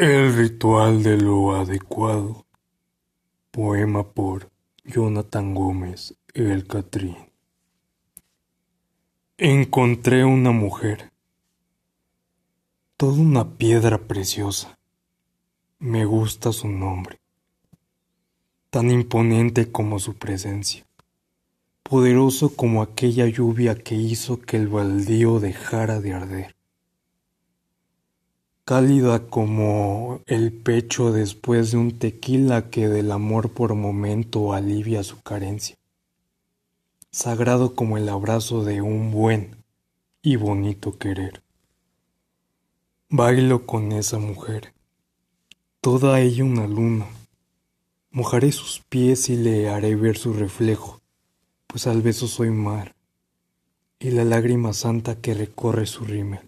Ritual de lo adecuado. Poema por Jonathan Gómez El Catrín. Encontré una mujer. Toda una piedra preciosa. Me gusta su nombre. Tan imponente como su presencia. Poderoso como aquella lluvia que hizo que el baldío dejara de arder cálida como el pecho después de un tequila que del amor por momento alivia su carencia, sagrado como el abrazo de un buen y bonito querer. Bailo con esa mujer, toda ella una luna, mojaré sus pies y le haré ver su reflejo, pues al beso soy mar, y la lágrima santa que recorre su rímel.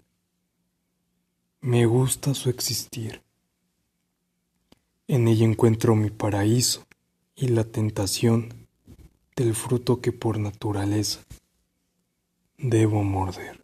Me gusta su existir. En ella encuentro mi paraíso y la tentación del fruto que por naturaleza debo morder.